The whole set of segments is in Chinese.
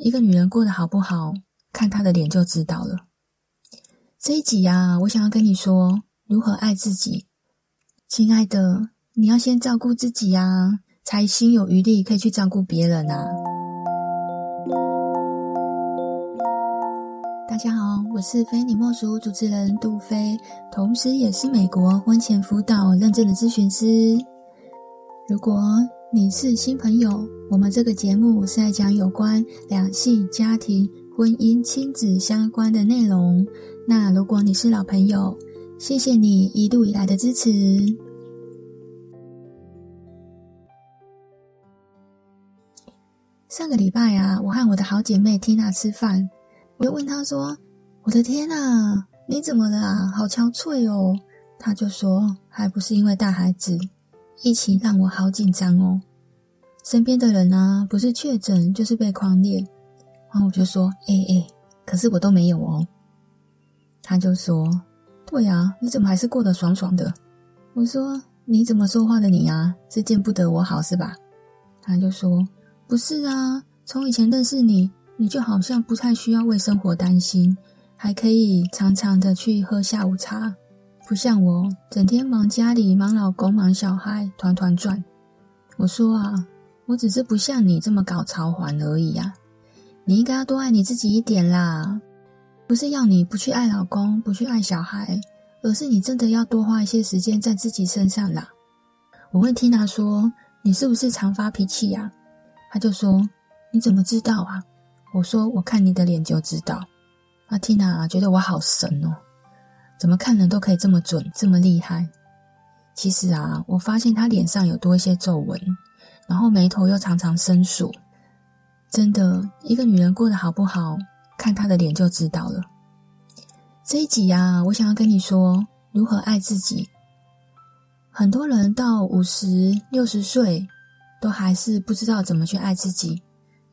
一个女人过得好不好，看她的脸就知道了。这一集啊，我想要跟你说如何爱自己。亲爱的，你要先照顾自己啊，才心有余力可以去照顾别人啊。大家好，我是非你莫属主持人杜菲，同时也是美国婚前辅导认证的咨询师。如果你是新朋友，我们这个节目是在讲有关两性、家庭、婚姻、亲子相关的内容。那如果你是老朋友，谢谢你一路以来的支持。上个礼拜啊，我和我的好姐妹 Tina 吃饭，我就问她说：“我的天啊，你怎么了啊？好憔悴哦。”她就说：“还不是因为带孩子。”疫情让我好紧张哦，身边的人啊，不是确诊就是被匡列，然后我就说，哎哎，可是我都没有哦。他就说，对啊，你怎么还是过得爽爽的？我说，你怎么说话的你啊？是见不得我好是吧？他就说，不是啊，从以前认识你，你就好像不太需要为生活担心，还可以常常的去喝下午茶。不像我，整天忙家里、忙老公、忙小孩，团团转。我说啊，我只是不像你这么搞潮环而已呀。你应该要多爱你自己一点啦。不是要你不去爱老公、不去爱小孩，而是你真的要多花一些时间在自己身上啦。我问 Tina 说：“你是不是常发脾气呀？”她就说：“你怎么知道啊？”我说：“我看你的脸就知道。”啊，Tina 觉得我好神哦。怎么看人都可以这么准，这么厉害？其实啊，我发现他脸上有多一些皱纹，然后眉头又常常深锁。真的，一个女人过得好不好，看她的脸就知道了。这一集啊，我想要跟你说如何爱自己。很多人到五十、六十岁，都还是不知道怎么去爱自己。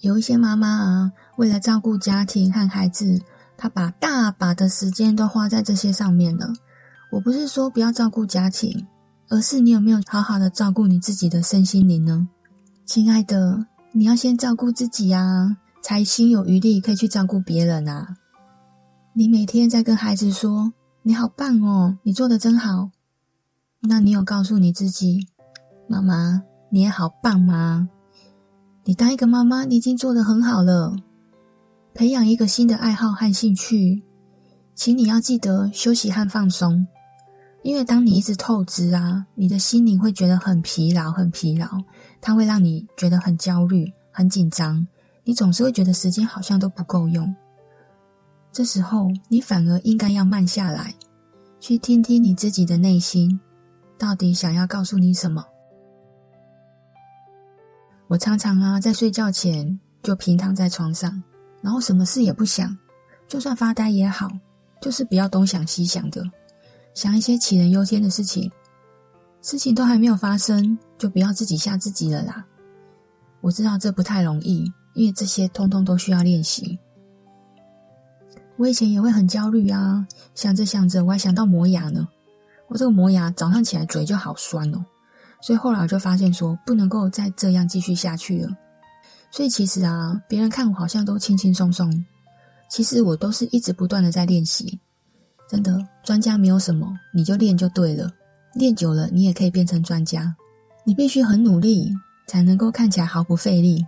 有一些妈妈啊，为了照顾家庭和孩子。他把大把的时间都花在这些上面了。我不是说不要照顾家庭，而是你有没有好好的照顾你自己的身心灵呢？亲爱的，你要先照顾自己啊，才心有余力可以去照顾别人啊。你每天在跟孩子说：“你好棒哦，你做得真好。”那你有告诉你自己：“妈妈，你也好棒吗？”你当一个妈妈，你已经做得很好了。培养一个新的爱好和兴趣，请你要记得休息和放松，因为当你一直透支啊，你的心灵会觉得很疲劳，很疲劳，它会让你觉得很焦虑、很紧张，你总是会觉得时间好像都不够用。这时候，你反而应该要慢下来，去听听你自己的内心，到底想要告诉你什么。我常常啊，在睡觉前就平躺在床上。然后什么事也不想，就算发呆也好，就是不要东想西想的，想一些杞人忧天的事情。事情都还没有发生，就不要自己吓自己了啦。我知道这不太容易，因为这些通通都需要练习。我以前也会很焦虑啊，想着想着，我还想到磨牙呢。我这个磨牙早上起来嘴就好酸哦，所以后来我就发现说，不能够再这样继续下去了。所以其实啊，别人看我好像都轻轻松松，其实我都是一直不断的在练习。真的，专家没有什么，你就练就对了。练久了，你也可以变成专家。你必须很努力，才能够看起来毫不费力。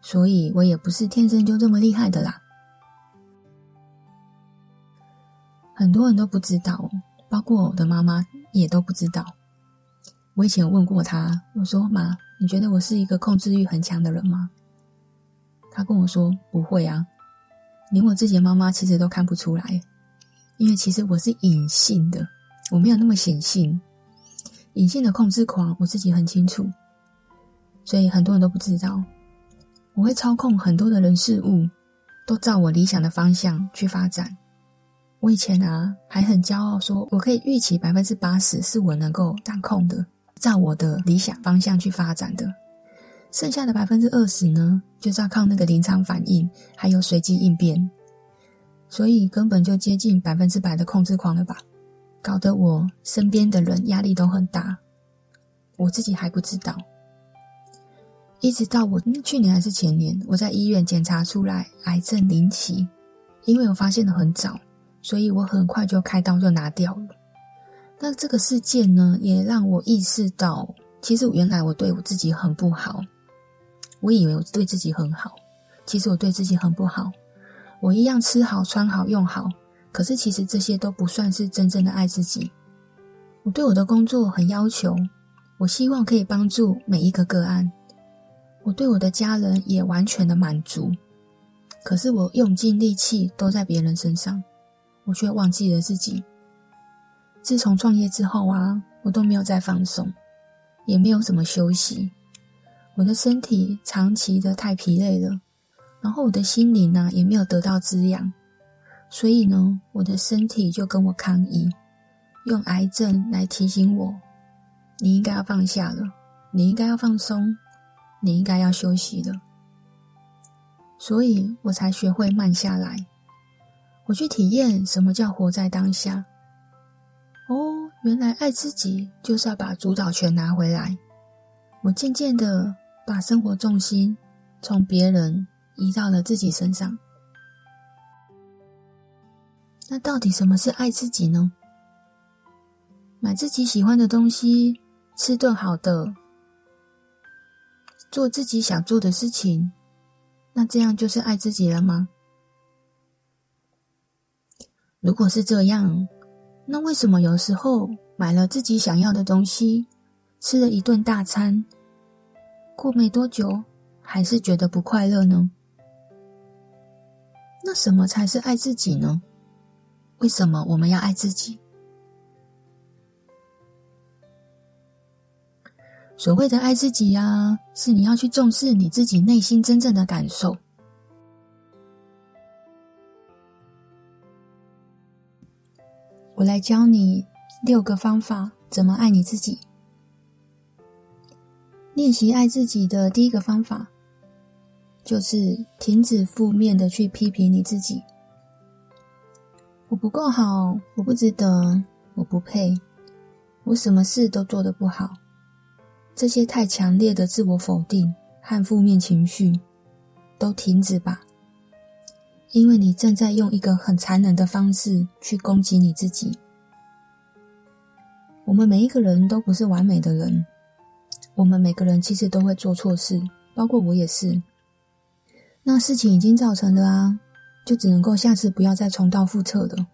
所以我也不是天生就这么厉害的啦。很多人都不知道，包括我的妈妈也都不知道。我以前问过她，我说妈。你觉得我是一个控制欲很强的人吗？他跟我说不会啊，连我自己的妈妈其实都看不出来，因为其实我是隐性的，我没有那么显性。隐性的控制狂，我自己很清楚，所以很多人都不知道，我会操控很多的人事物，都照我理想的方向去发展。我以前啊还很骄傲，说我可以预期百分之八十是我能够掌控的。照我的理想方向去发展的，剩下的百分之二十呢，就是要靠那个临场反应，还有随机应变，所以根本就接近百分之百的控制狂了吧？搞得我身边的人压力都很大，我自己还不知道。一直到我去年还是前年，我在医院检查出来癌症零期，因为我发现的很早，所以我很快就开刀就拿掉了。那这个事件呢，也让我意识到，其实原来我对我自己很不好。我以为我对自己很好，其实我对自己很不好。我一样吃好、穿好、用好，可是其实这些都不算是真正的爱自己。我对我的工作很要求，我希望可以帮助每一个个案。我对我的家人也完全的满足，可是我用尽力气都在别人身上，我却忘记了自己。自从创业之后啊，我都没有再放松，也没有怎么休息。我的身体长期的太疲累了，然后我的心灵呢，也没有得到滋养，所以呢，我的身体就跟我抗议，用癌症来提醒我：你应该要放下了，你应该要放松，你应该要休息了。所以我才学会慢下来，我去体验什么叫活在当下。原来爱自己就是要把主导权拿回来。我渐渐的把生活重心从别人移到了自己身上。那到底什么是爱自己呢？买自己喜欢的东西，吃顿好的，做自己想做的事情，那这样就是爱自己了吗？如果是这样，那为什么有时候买了自己想要的东西，吃了一顿大餐，过没多久还是觉得不快乐呢？那什么才是爱自己呢？为什么我们要爱自己？所谓的爱自己呀，是你要去重视你自己内心真正的感受。我来教你六个方法，怎么爱你自己。练习爱自己的第一个方法，就是停止负面的去批评你自己。我不够好，我不值得，我不配，我什么事都做得不好。这些太强烈的自我否定和负面情绪，都停止吧。因为你正在用一个很残忍的方式去攻击你自己。我们每一个人都不是完美的人，我们每个人其实都会做错事，包括我也是。那事情已经造成了啊，就只能够下次不要再重蹈覆辙了。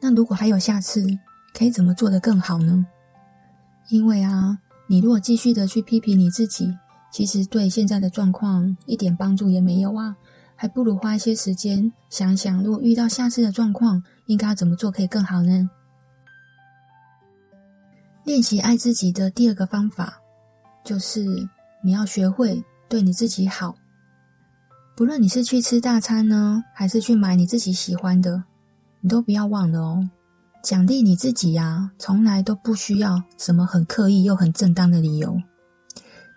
那如果还有下次，可以怎么做得更好呢？因为啊，你如果继续的去批评你自己，其实对现在的状况一点帮助也没有啊。还不如花一些时间想想，如果遇到下次的状况，应该要怎么做可以更好呢？练习爱自己的第二个方法，就是你要学会对你自己好。不论你是去吃大餐呢，还是去买你自己喜欢的，你都不要忘了哦。奖励你自己呀，从来都不需要什么很刻意又很正当的理由，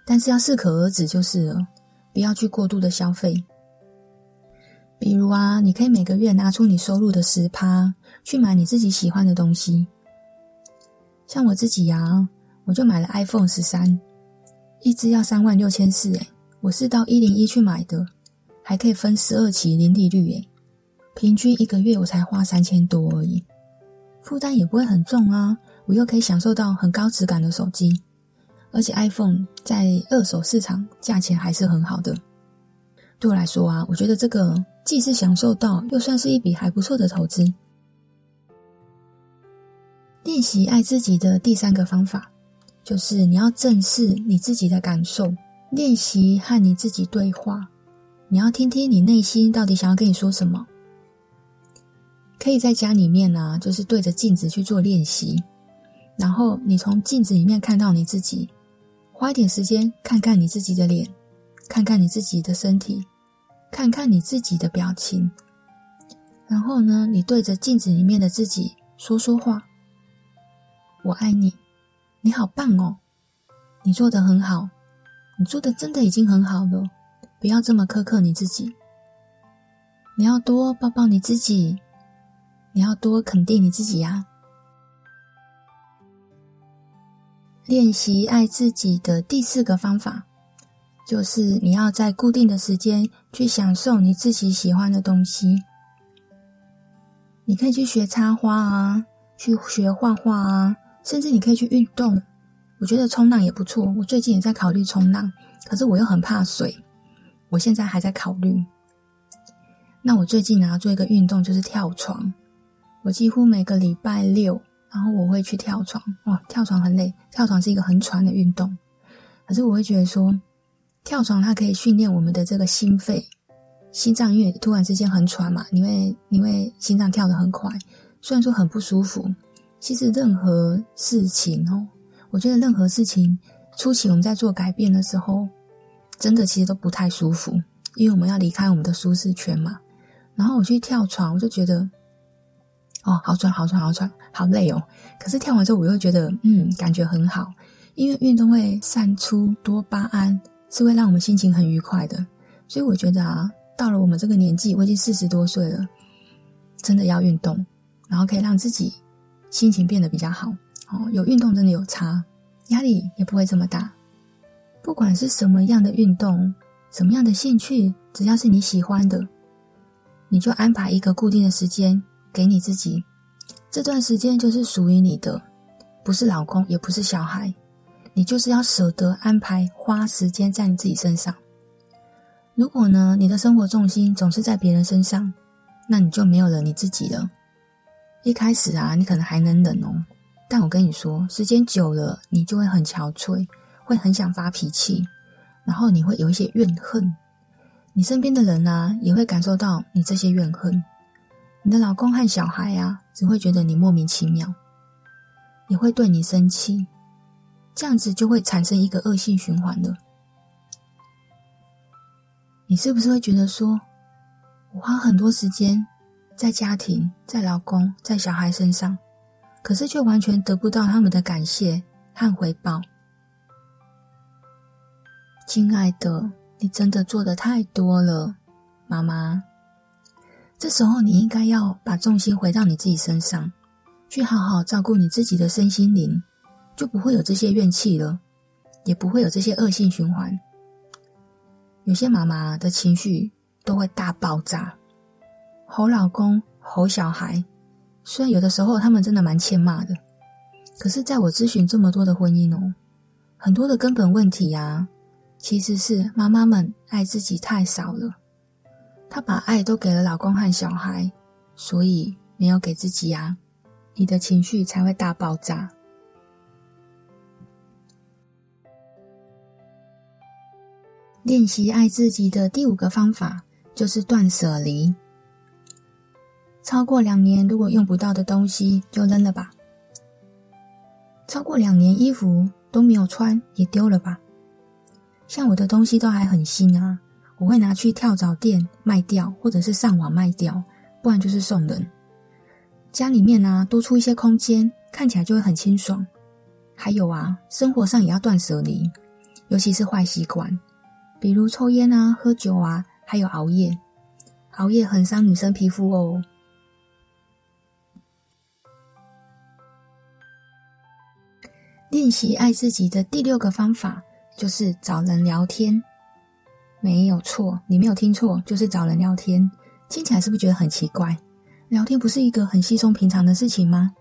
但是要适可而止就是了，不要去过度的消费。比如啊，你可以每个月拿出你收入的十趴去买你自己喜欢的东西。像我自己呀，我就买了 iPhone 十三，一支要三万六千四，诶，我是到一零一去买的，还可以分十二期零利率，诶，平均一个月我才花三千多而已，负担也不会很重啊，我又可以享受到很高质感的手机，而且 iPhone 在二手市场价钱还是很好的。对我来说啊，我觉得这个既是享受到，又算是一笔还不错的投资。练习爱自己的第三个方法，就是你要正视你自己的感受，练习和你自己对话。你要听听你内心到底想要跟你说什么。可以在家里面啊，就是对着镜子去做练习，然后你从镜子里面看到你自己，花一点时间看看你自己的脸，看看你自己的身体。看看你自己的表情，然后呢，你对着镜子里面的自己说说话。我爱你，你好棒哦，你做的很好，你做的真的已经很好了，不要这么苛刻你自己。你要多抱抱你自己，你要多肯定你自己呀。练习爱自己的第四个方法，就是你要在固定的时间去享受你自己喜欢的东西。你可以去学插花啊，去学画画啊，甚至你可以去运动。我觉得冲浪也不错，我最近也在考虑冲浪，可是我又很怕水，我现在还在考虑。那我最近呢，做一个运动就是跳床，我几乎每个礼拜六，然后我会去跳床。哇，跳床很累，跳床是一个很喘的运动。可是我会觉得说，跳床它可以训练我们的这个心肺、心脏，因为突然之间很喘嘛，你会你会心脏跳得很快，虽然说很不舒服。其实任何事情哦，我觉得任何事情初期我们在做改变的时候，真的其实都不太舒服，因为我们要离开我们的舒适圈嘛。然后我去跳床，我就觉得，哦，好喘，好喘，好喘，好累哦。可是跳完之后，我又觉得，嗯，感觉很好，因为运动会散出多巴胺，是会让我们心情很愉快的。所以我觉得啊，到了我们这个年纪，我已经四十多岁了，真的要运动，然后可以让自己心情变得比较好。哦，有运动真的有差，压力也不会这么大。不管是什么样的运动，什么样的兴趣，只要是你喜欢的。你就安排一个固定的时间给你自己，这段时间就是属于你的，不是老公，也不是小孩，你就是要舍得安排花时间在你自己身上。如果呢，你的生活重心总是在别人身上，那你就没有了你自己了。一开始啊，你可能还能忍哦，但我跟你说，时间久了，你就会很憔悴，会很想发脾气，然后你会有一些怨恨。你身边的人啊，也会感受到你这些怨恨。你的老公和小孩啊，只会觉得你莫名其妙，也会对你生气，这样子就会产生一个恶性循环了。你是不是会觉得说，我花很多时间在家庭、在老公、在小孩身上，可是却完全得不到他们的感谢和回报？亲爱的。你真的做得太多了，妈妈。这时候你应该要把重心回到你自己身上，去好好照顾你自己的身心灵，就不会有这些怨气了，也不会有这些恶性循环。有些妈妈的情绪都会大爆炸，吼老公、吼小孩。虽然有的时候他们真的蛮欠骂的，可是在我咨询这么多的婚姻哦，很多的根本问题呀。其实是妈妈们爱自己太少了，她把爱都给了老公和小孩，所以没有给自己啊，你的情绪才会大爆炸。练习爱自己的第五个方法就是断舍离。超过两年如果用不到的东西就扔了吧，超过两年衣服都没有穿也丢了吧。像我的东西都还很新啊，我会拿去跳蚤店卖掉，或者是上网卖掉，不然就是送人。家里面啊，多出一些空间，看起来就会很清爽。还有啊，生活上也要断舍离，尤其是坏习惯，比如抽烟啊、喝酒啊，还有熬夜。熬夜很伤女生皮肤哦。练习爱自己的第六个方法。就是找人聊天，没有错，你没有听错，就是找人聊天。听起来是不是觉得很奇怪？聊天不是一个很稀松平常的事情吗？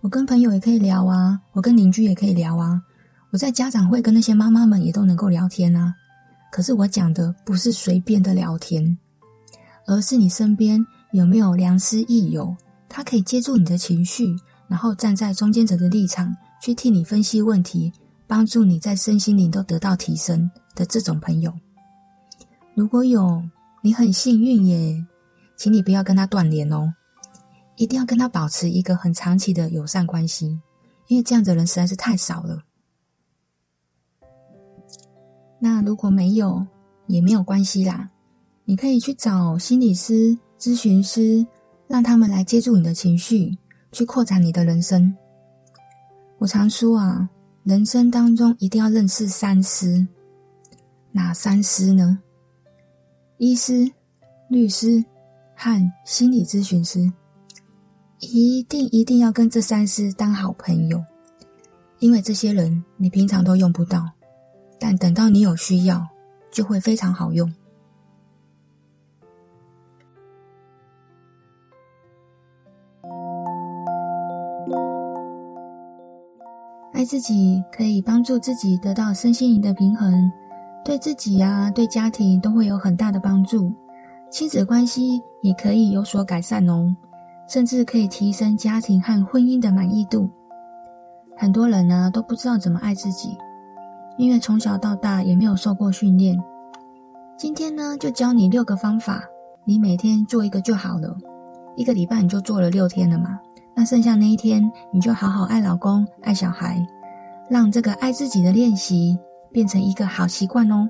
我跟朋友也可以聊啊，我跟邻居也可以聊啊，我在家长会跟那些妈妈们也都能够聊天啊。可是我讲的不是随便的聊天，而是你身边有没有良师益友，他可以接住你的情绪，然后站在中间者的立场去替你分析问题。帮助你在身心灵都得到提升的这种朋友，如果有，你很幸运耶，请你不要跟他断联哦，一定要跟他保持一个很长期的友善关系，因为这样的人实在是太少了。那如果没有，也没有关系啦，你可以去找心理师、咨询师，让他们来接住你的情绪，去扩展你的人生。我常说啊。人生当中一定要认识三师，哪三师呢？医师、律师和心理咨询师，一定一定要跟这三师当好朋友，因为这些人你平常都用不到，但等到你有需要，就会非常好用。爱自己可以帮助自己得到身心灵的平衡，对自己呀、对家庭都会有很大的帮助。亲子关系也可以有所改善哦，甚至可以提升家庭和婚姻的满意度。很多人呢都不知道怎么爱自己，因为从小到大也没有受过训练。今天呢就教你六个方法，你每天做一个就好了。一个礼拜你就做了六天了嘛。那剩下那一天，你就好好爱老公、爱小孩，让这个爱自己的练习变成一个好习惯哦。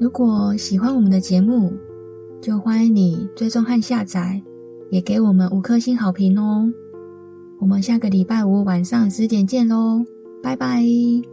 如果喜欢我们的节目，就欢迎你追踪和下载，也给我们五颗星好评哦。我们下个礼拜五晚上十点见喽，拜拜。